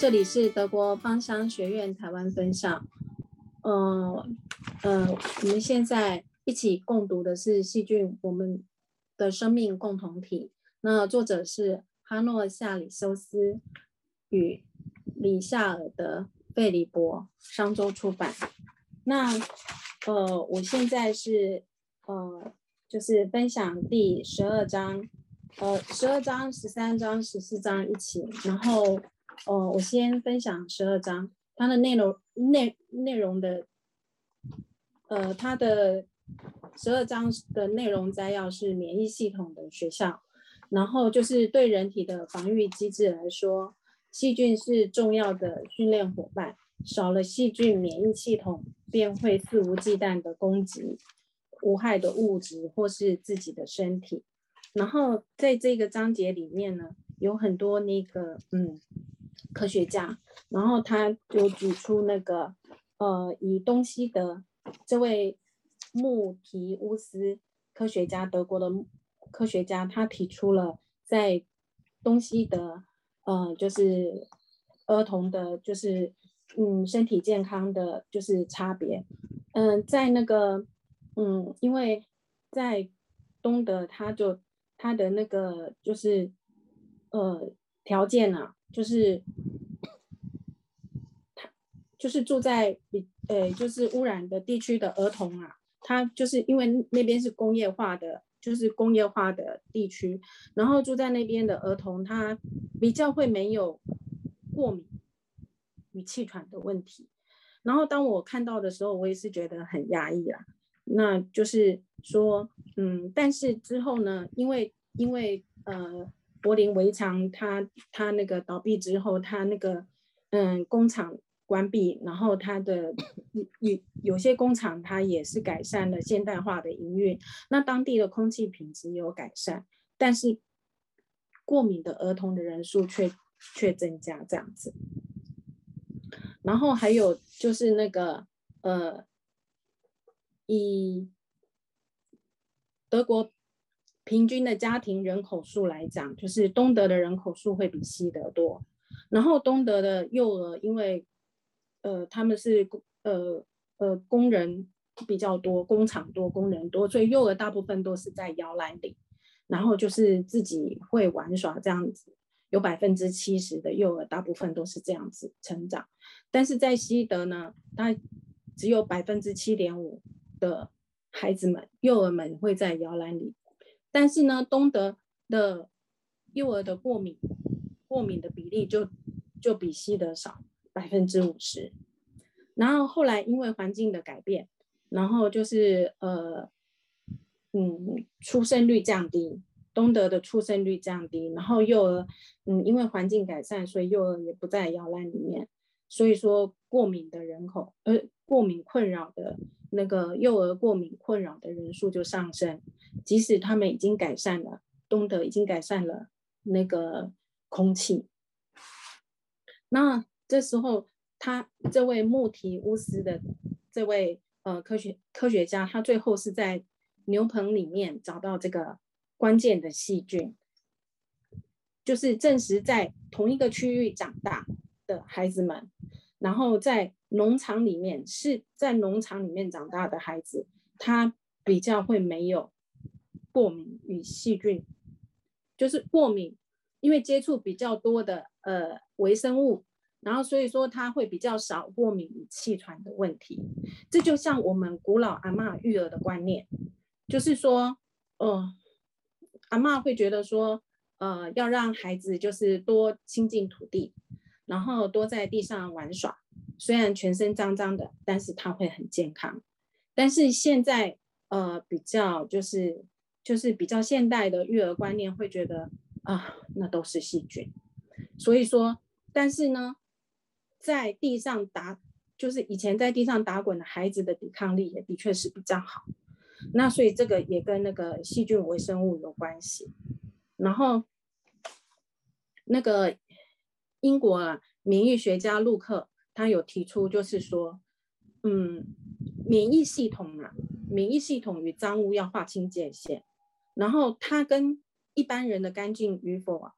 这里是德国芳香学院台湾分校。嗯呃，我们现在一起共读的是《细菌：我们的生命共同体》。那作者是哈诺夏里修斯与里夏尔德费里伯，商周出版。那呃，我现在是呃，就是分享第十二章，呃，十二章、十三章、十四章一起，然后。哦，我先分享十二章，它的内容内内容的，呃，它的十二章的内容摘要是免疫系统的学校，然后就是对人体的防御机制来说，细菌是重要的训练伙伴，少了细菌，免疫系统便会肆无忌惮的攻击无害的物质或是自己的身体，然后在这个章节里面呢，有很多那个嗯。科学家，然后他就举出那个，呃，以东西德这位穆提乌斯科学家，德国的科学家，他提出了在东西德，呃，就是儿童的，就是嗯，身体健康的就是差别，嗯，在那个，嗯，因为在东德，他就他的那个就是，呃，条件啊。就是他，就是住在比呃，就是污染的地区的儿童啊，他就是因为那边是工业化的，就是工业化的地区，然后住在那边的儿童，他比较会没有过敏与气喘的问题。然后当我看到的时候，我也是觉得很压抑啊。那就是说，嗯，但是之后呢，因为因为呃。柏林围墙，它它那个倒闭之后，它那个嗯工厂关闭，然后它的有有些工厂它也是改善了现代化的营运，那当地的空气品质有改善，但是过敏的儿童的人数却却增加这样子。然后还有就是那个呃以德国。平均的家庭人口数来讲，就是东德的人口数会比西德多。然后东德的幼儿，因为呃他们是工呃呃工人比较多，工厂多，工人多，所以幼儿大部分都是在摇篮里，然后就是自己会玩耍这样子。有百分之七十的幼儿大部分都是这样子成长，但是在西德呢，它只有百分之七点五的孩子们幼儿们会在摇篮里。但是呢，东德的幼儿的过敏过敏的比例就就比西德少百分之五十。然后后来因为环境的改变，然后就是呃嗯出生率降低，东德的出生率降低，然后幼儿嗯因为环境改善，所以幼儿也不在摇篮里面，所以说过敏的人口呃过敏困扰的。那个幼儿过敏困扰的人数就上升，即使他们已经改善了，东德已经改善了那个空气。那这时候，他这位穆提乌斯的这位呃科学科学家，他最后是在牛棚里面找到这个关键的细菌，就是证实在同一个区域长大的孩子们，然后在。农场里面是在农场里面长大的孩子，他比较会没有过敏与细菌，就是过敏，因为接触比较多的呃微生物，然后所以说他会比较少过敏与气喘的问题。这就像我们古老阿妈育儿的观念，就是说，呃，阿妈会觉得说，呃，要让孩子就是多亲近土地，然后多在地上玩耍。虽然全身脏脏的，但是他会很健康。但是现在，呃，比较就是就是比较现代的育儿观念会觉得啊，那都是细菌。所以说，但是呢，在地上打，就是以前在地上打滚的孩子的抵抗力也的确是比较好。那所以这个也跟那个细菌微生物有关系。然后，那个英国啊免疫学家陆克。他有提出，就是说，嗯，免疫系统啊，免疫系统与脏污要划清界限。然后，它跟一般人的干净与否啊，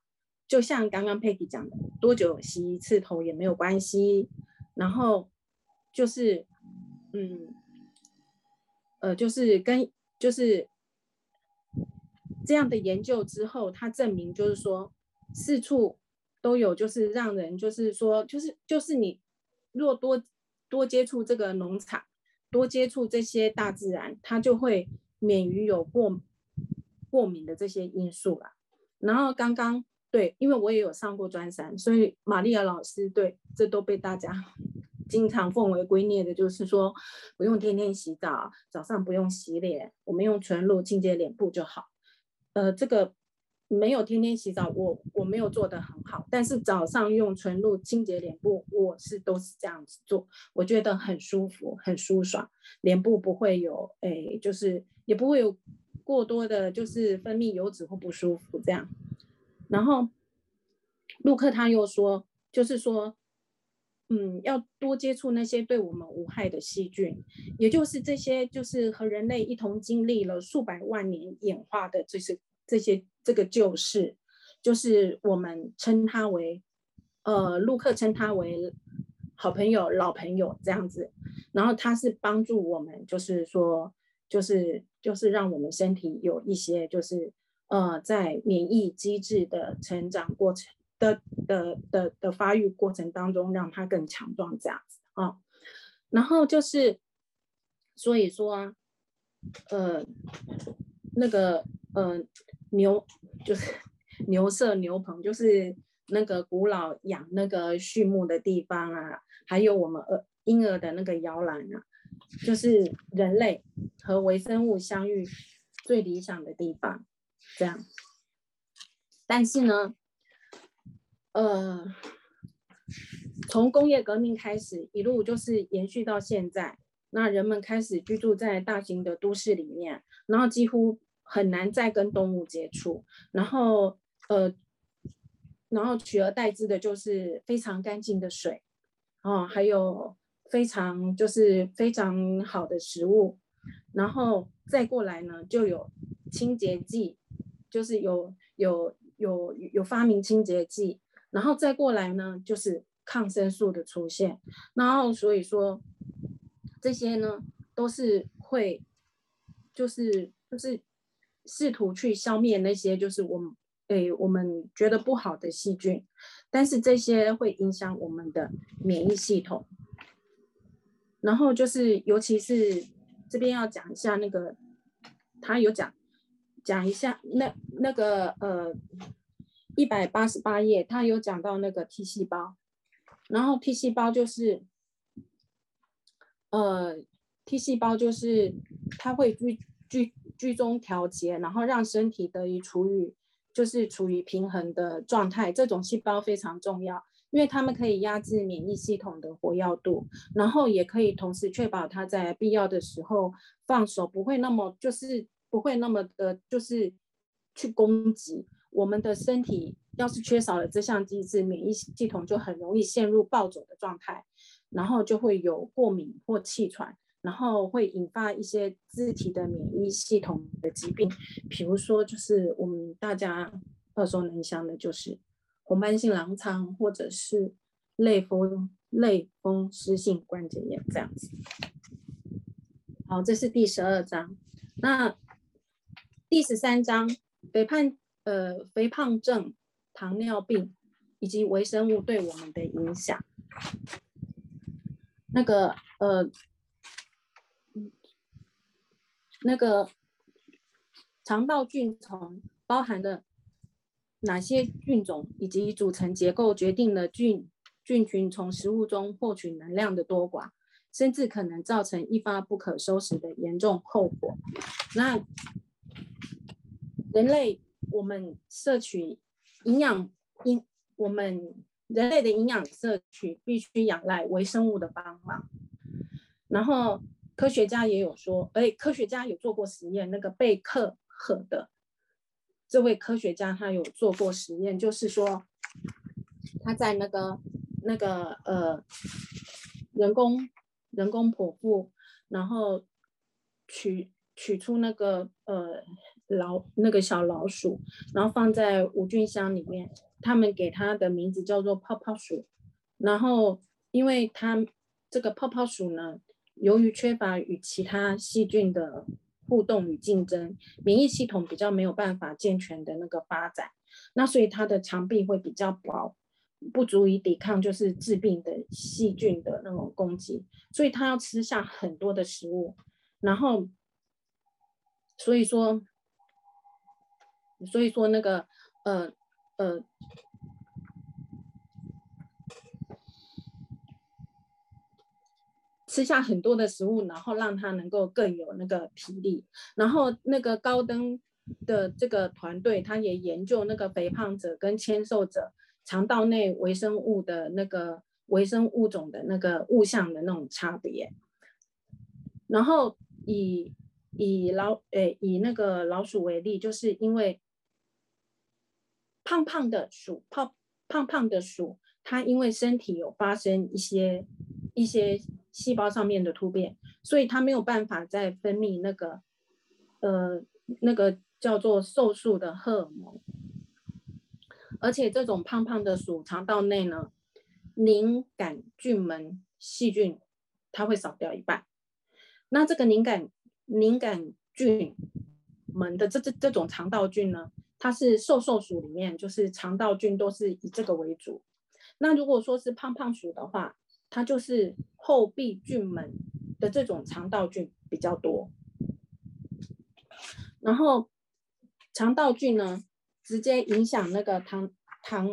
就像刚刚佩蒂讲的，多久洗一次头也没有关系。然后就是，嗯，呃，就是跟就是这样的研究之后，他证明就是说，四处都有，就是让人就是说，就是就是你若多多接触这个农场，多接触这些大自然，他就会免于有过过敏的这些因素啦。然后刚刚对，因为我也有上过专山，所以玛丽亚老师对这都被大家。经常奉为圭臬的就是说，不用天天洗澡，早上不用洗脸，我们用纯露清洁脸部就好。呃，这个没有天天洗澡，我我没有做得很好，但是早上用纯露清洁脸部，我是都是这样子做，我觉得很舒服，很舒爽，脸部不会有，哎，就是也不会有过多的，就是分泌油脂或不舒服这样。然后，陆克他又说，就是说。嗯，要多接触那些对我们无害的细菌，也就是这些，就是和人类一同经历了数百万年演化的这些这些这个旧事，就是我们称它为，呃，陆克称它为好朋友、老朋友这样子。然后它是帮助我们，就是说，就是就是让我们身体有一些，就是呃，在免疫机制的成长过程。的的的的发育过程当中，让它更强壮这样子啊，然后就是，所以说，呃，那个呃牛就是 牛舍牛棚，就是那个古老养那个畜牧的地方啊，还有我们儿婴儿的那个摇篮啊，就是人类和微生物相遇最理想的地方，这样，但是呢。呃，从工业革命开始，一路就是延续到现在。那人们开始居住在大型的都市里面，然后几乎很难再跟动物接触。然后，呃，然后取而代之的就是非常干净的水，哦，还有非常就是非常好的食物。然后再过来呢，就有清洁剂，就是有有有有发明清洁剂。然后再过来呢，就是抗生素的出现，然后所以说这些呢都是会，就是就是试图去消灭那些就是我们诶我们觉得不好的细菌，但是这些会影响我们的免疫系统。然后就是尤其是这边要讲一下那个，他有讲讲一下那那个呃。一百八十八页，他有讲到那个 T 细胞，然后 T 细胞就是，呃，T 细胞就是它会聚聚居中调节，然后让身体得以处于就是处于平衡的状态。这种细胞非常重要，因为它们可以压制免疫系统的活跃度，然后也可以同时确保它在必要的时候放手，不会那么就是不会那么的，就是去攻击。我们的身体要是缺少了这项机制，免疫系统就很容易陷入暴走的状态，然后就会有过敏或气喘，然后会引发一些肢体的免疫系统的疾病，比如说就是我们大家耳熟能详的，就是红斑性狼疮或者是类风类风湿性关节炎这样子。好，这是第十二章，那第十三章肥胖。呃，肥胖症、糖尿病以及微生物对我们的影响。那个呃，那个肠道菌丛包含的哪些菌种以及组成结构，决定了菌菌群从食物中获取能量的多寡，甚至可能造成一发不可收拾的严重后果。那人类。我们摄取营养，因我们人类的营养摄取必须仰赖微生物的帮忙。然后科学家也有说，哎，科学家有做过实验，那个贝克赫的这位科学家他有做过实验，就是说他在那个那个呃人工人工剖腹，然后取取出那个呃。老那个小老鼠，然后放在无菌箱里面，他们给它的名字叫做泡泡鼠。然后，因为它这个泡泡鼠呢，由于缺乏与其他细菌的互动与竞争，免疫系统比较没有办法健全的那个发展，那所以它的肠壁会比较薄，不足以抵抗就是致病的细菌的那种攻击，所以它要吃下很多的食物，然后，所以说，所以说那个呃呃。吃下很多的食物，然后让他能够更有那个体力。然后那个高登的这个团队，他也研究那个肥胖者跟纤瘦者肠道内微生物的那个微生物种的那个物象的那种差别。然后以以老诶以那个老鼠为例，就是因为胖胖的鼠胖胖胖的鼠，它因为身体有发生一些一些。细胞上面的突变，所以它没有办法再分泌那个，呃，那个叫做瘦素的荷尔蒙。而且这种胖胖的鼠肠道内呢，凝杆菌门细菌它会少掉一半。那这个凝杆凝杆菌门的这这这种肠道菌呢，它是瘦瘦鼠里面就是肠道菌都是以这个为主。那如果说是胖胖鼠的话，它就是后壁菌门的这种肠道菌比较多，然后肠道菌呢，直接影响那个糖糖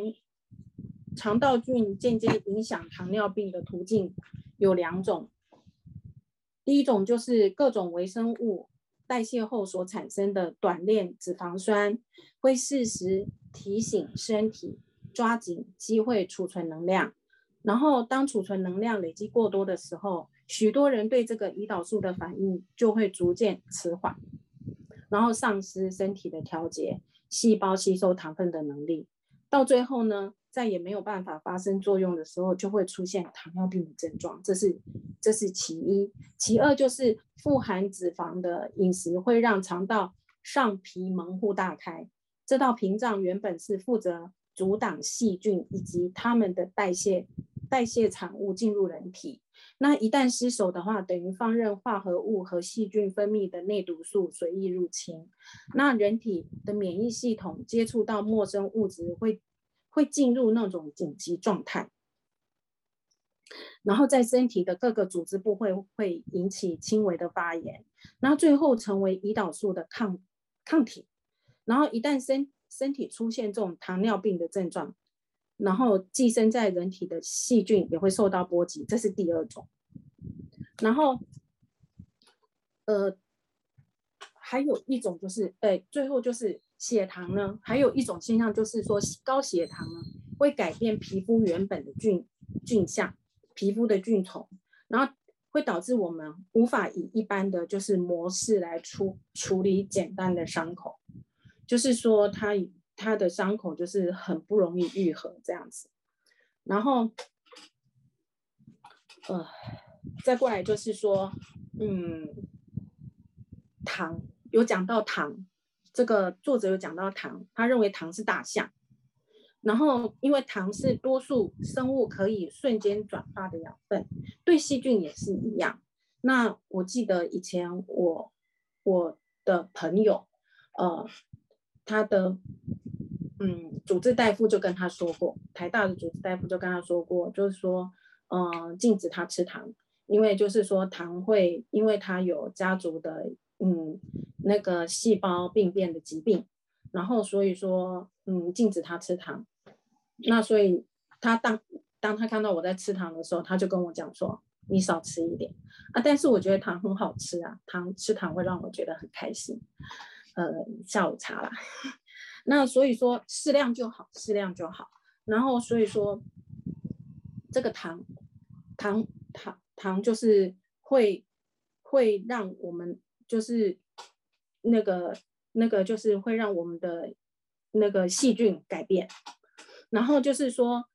肠道菌间接影响糖尿病的途径有两种，第一种就是各种微生物代谢后所产生的短链脂肪酸，会适时提醒身体抓紧机会储存能量。然后，当储存能量累积过多的时候，许多人对这个胰岛素的反应就会逐渐迟缓，然后丧失身体的调节细胞吸收糖分的能力。到最后呢，再也没有办法发生作用的时候，就会出现糖尿病的症状。这是这是其一，其二就是富含脂肪的饮食会让肠道上皮门户大开，这道屏障原本是负责阻挡细菌以及它们的代谢。代谢产物进入人体，那一旦失守的话，等于放任化合物和细菌分泌的内毒素随意入侵。那人体的免疫系统接触到陌生物质，会会进入那种紧急状态，然后在身体的各个组织部会会引起轻微的发炎，然后最后成为胰岛素的抗抗体。然后一旦身身体出现这种糖尿病的症状。然后寄生在人体的细菌也会受到波及，这是第二种。然后，呃，还有一种就是，哎，最后就是血糖呢，还有一种现象就是说，高血糖呢会改变皮肤原本的菌菌相，皮肤的菌丛，然后会导致我们无法以一般的就是模式来处处理简单的伤口，就是说它。他的伤口就是很不容易愈合这样子，然后，呃，再过来就是说，嗯，糖有讲到糖，这个作者有讲到糖，他认为糖是大象，然后因为糖是多数生物可以瞬间转化的养分，对细菌也是一样。那我记得以前我我的朋友，呃，他的。嗯，主治大夫就跟他说过，台大的主治大夫就跟他说过，就是说，嗯，禁止他吃糖，因为就是说糖会，因为他有家族的，嗯，那个细胞病变的疾病，然后所以说，嗯，禁止他吃糖。那所以他当当他看到我在吃糖的时候，他就跟我讲说，你少吃一点啊。但是我觉得糖很好吃啊，糖吃糖会让我觉得很开心。呃，下午茶啦。那所以说适量就好，适量就好。然后所以说，这个糖，糖，糖，糖就是会会让我们就是那个那个就是会让我们的那个细菌改变。然后就是说，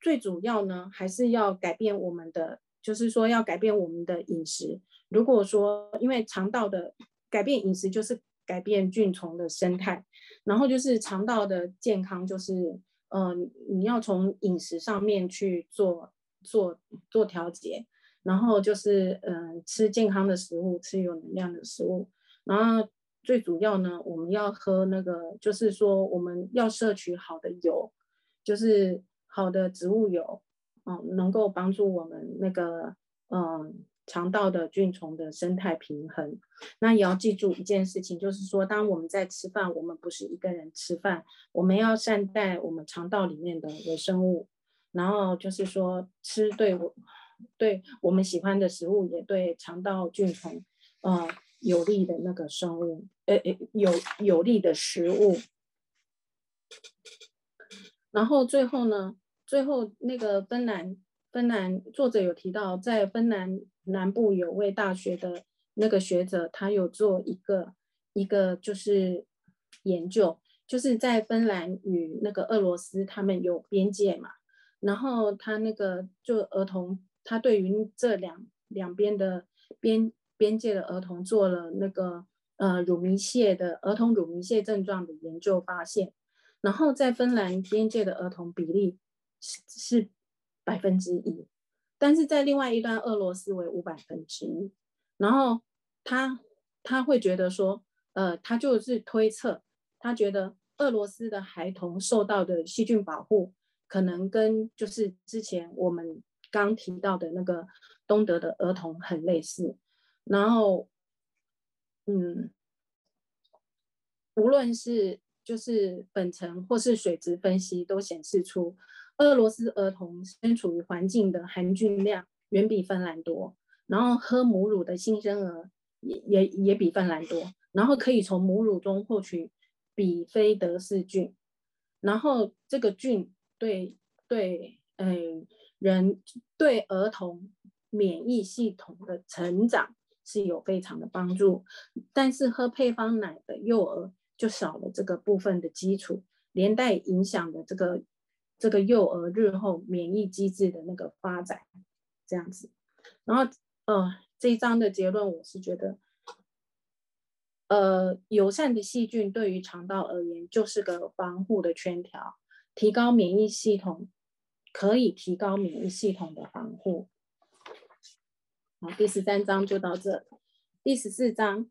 最主要呢还是要改变我们的，就是说要改变我们的饮食。如果说因为肠道的改变饮食就是。改变菌虫的生态。然后就是肠道的健康，就是嗯，你要从饮食上面去做做做调节，然后就是嗯，吃健康的食物，吃有能量的食物，然后最主要呢，我们要喝那个，就是说我们要摄取好的油，就是好的植物油，嗯，能够帮助我们那个嗯。肠道的菌虫的生态平衡，那也要记住一件事情，就是说，当我们在吃饭，我们不是一个人吃饭，我们要善待我们肠道里面的微生物，然后就是说，吃对我对我们喜欢的食物，也对肠道菌虫呃有利的那个生物，呃呃有有利的食物。然后最后呢，最后那个芬兰。芬兰作者有提到，在芬兰南部有位大学的那个学者，他有做一个一个就是研究，就是在芬兰与那个俄罗斯他们有边界嘛，然后他那个就儿童，他对于这两两边的边边界的儿童做了那个呃乳糜泻的儿童乳糜泻症状的研究，发现，然后在芬兰边界的儿童比例是是。百分之一，但是在另外一端，俄罗斯为五百分之一。然后他他会觉得说，呃，他就是推测，他觉得俄罗斯的孩童受到的细菌保护，可能跟就是之前我们刚提到的那个东德的儿童很类似。然后，嗯，无论是就是粉尘或是水质分析，都显示出。俄罗斯儿童身处于环境的含菌量远比芬兰多，然后喝母乳的新生儿也也也比芬兰多，然后可以从母乳中获取比菲德氏菌，然后这个菌对对嗯人对儿童免疫系统的成长是有非常的帮助，但是喝配方奶的幼儿就少了这个部分的基础，连带影响的这个。这个幼儿日后免疫机制的那个发展，这样子，然后，呃，这一章的结论，我是觉得，呃，友善的细菌对于肠道而言就是个防护的圈条，提高免疫系统，可以提高免疫系统的防护。好，第十三章就到这，第十四章，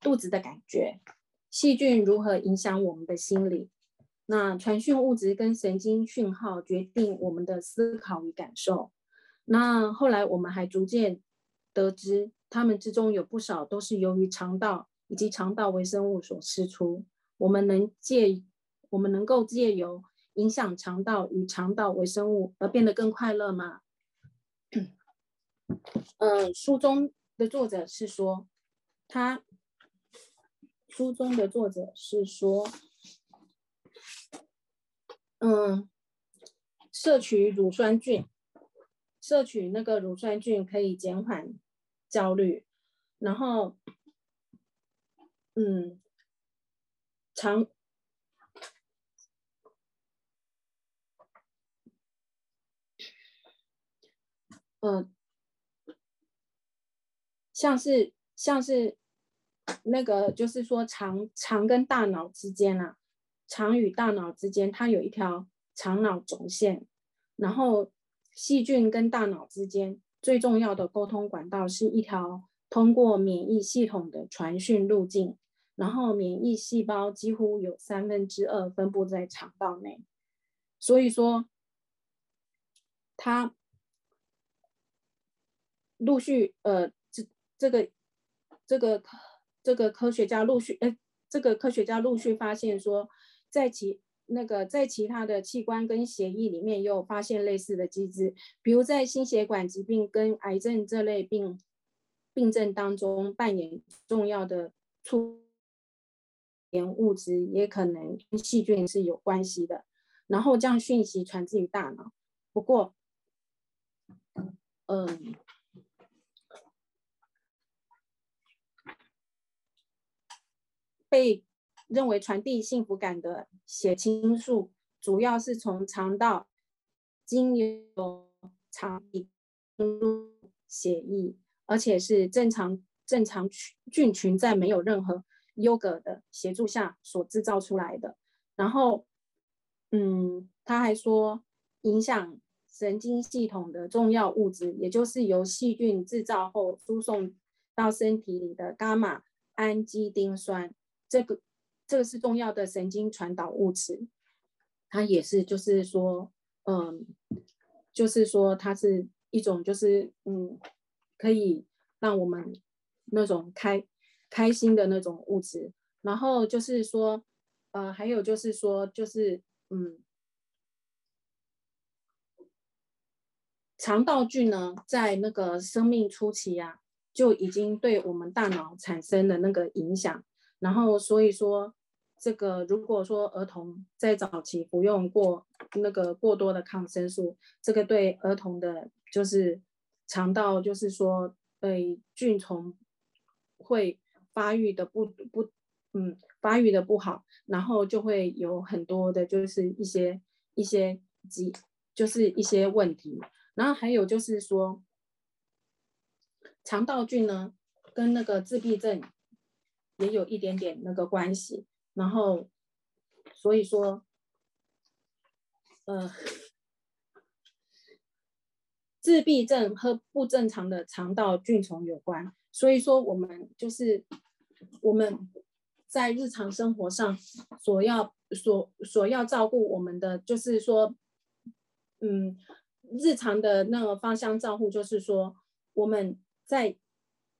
肚子的感觉，细菌如何影响我们的心理？那传讯物质跟神经讯号决定我们的思考与感受。那后来我们还逐渐得知，它们之中有不少都是由于肠道以及肠道微生物所释出。我们能借，我们能够借由影响肠道与肠道微生物而变得更快乐吗？嗯，书中的作者是说，他书中的作者是说。嗯，摄取乳酸菌，摄取那个乳酸菌可以减缓焦虑，然后，嗯，肠，嗯，像是像是那个，就是说肠肠跟大脑之间啊。肠与大脑之间，它有一条肠脑轴线，然后细菌跟大脑之间最重要的沟通管道是一条通过免疫系统的传讯路径，然后免疫细胞几乎有三分之二分布在肠道内，所以说它陆续呃这这个这个这个科学家陆续呃这个科学家陆续发现说。在其那个在其他的器官跟协议里面，又发现类似的机制，比如在心血管疾病跟癌症这类病病症当中扮演重要的促炎物质，也可能跟细菌是有关系的。然后将讯息传至于大脑。不过，嗯，被。认为传递幸福感的血清素，主要是从肠道经由肠进入血液，而且是正常正。正常菌群在没有任何优格的协助下所制造出来的。然后，嗯，他还说，影响神经系统的重要物质，也就是由细菌制造后输送到身体里的伽马氨基丁酸，这个这个是重要的神经传导物质。它也是，就是说，嗯，就是说，它是一种，就是嗯，可以让我们那种开开心的那种物质。然后就是说。呃，还有就是说，就是嗯，肠道菌呢，在那个生命初期呀，就已经对我们大脑产生了那个影响。然后，所以说，这个如果说儿童在早期服用过那个过多的抗生素，这个对儿童的，就是肠道，就是说，对菌虫会发育的不不。嗯，发育的不好，然后就会有很多的，就是一些一些疾，就是一些问题。然后还有就是说，肠道菌呢，跟那个自闭症也有一点点那个关系。然后，所以说，呃，自闭症和不正常的肠道菌虫有关。所以说，我们就是我们。在日常生活上，所要所所要照顾我们的，就是说，嗯，日常的那个芳香照护，就是说，我们在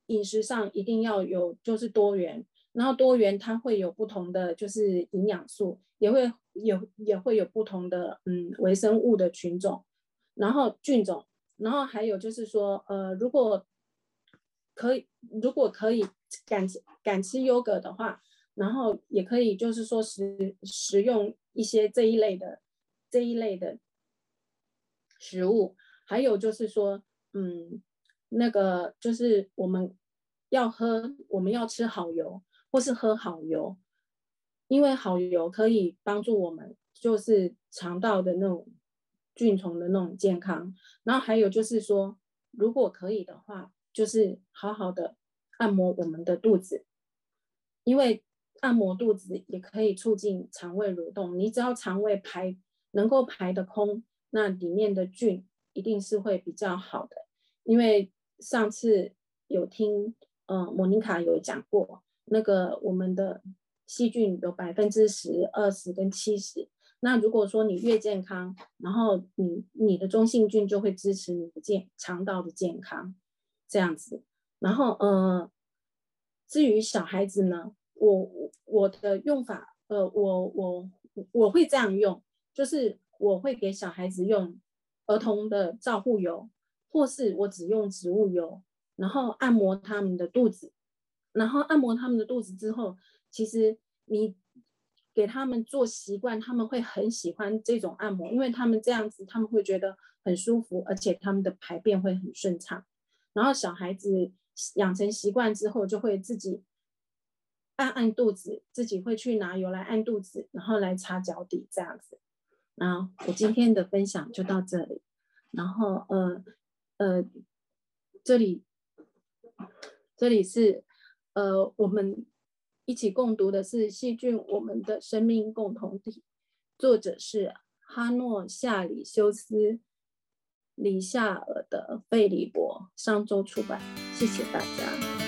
饮食上一定要有，就是多元，然后多元它会有不同的，就是营养素，也会有也会有不同的，嗯，微生物的群种，然后菌种，然后还有就是说，呃，如果可以，如果可以敢敢吃优格的话。然后也可以，就是说食食用一些这一类的这一类的食物，还有就是说，嗯，那个就是我们要喝，我们要吃好油，或是喝好油，因为好油可以帮助我们，就是肠道的那种菌虫的那种健康。然后还有就是说，如果可以的话，就是好好的按摩我们的肚子，因为。按摩肚子也可以促进肠胃蠕动。你只要肠胃排能够排得空，那里面的菌一定是会比较好的。因为上次有听，呃，莫妮卡有讲过，那个我们的细菌有百分之十、二十跟七十。那如果说你越健康，然后你你的中性菌就会支持你的健肠道的健康，这样子。然后，呃，至于小孩子呢？我我的用法，呃，我我我会这样用，就是我会给小孩子用儿童的照护油，或是我只用植物油，然后按摩他们的肚子，然后按摩他们的肚子之后，其实你给他们做习惯，他们会很喜欢这种按摩，因为他们这样子他们会觉得很舒服，而且他们的排便会很顺畅。然后小孩子养成习惯之后，就会自己。按按肚子，自己会去拿油来按肚子，然后来擦脚底这样子。那我今天的分享就到这里。然后呃呃，这里这里是呃我们一起共读的是《细菌我们的生命共同体》，作者是哈诺夏里修斯里夏尔的费里伯，上周出版。谢谢大家。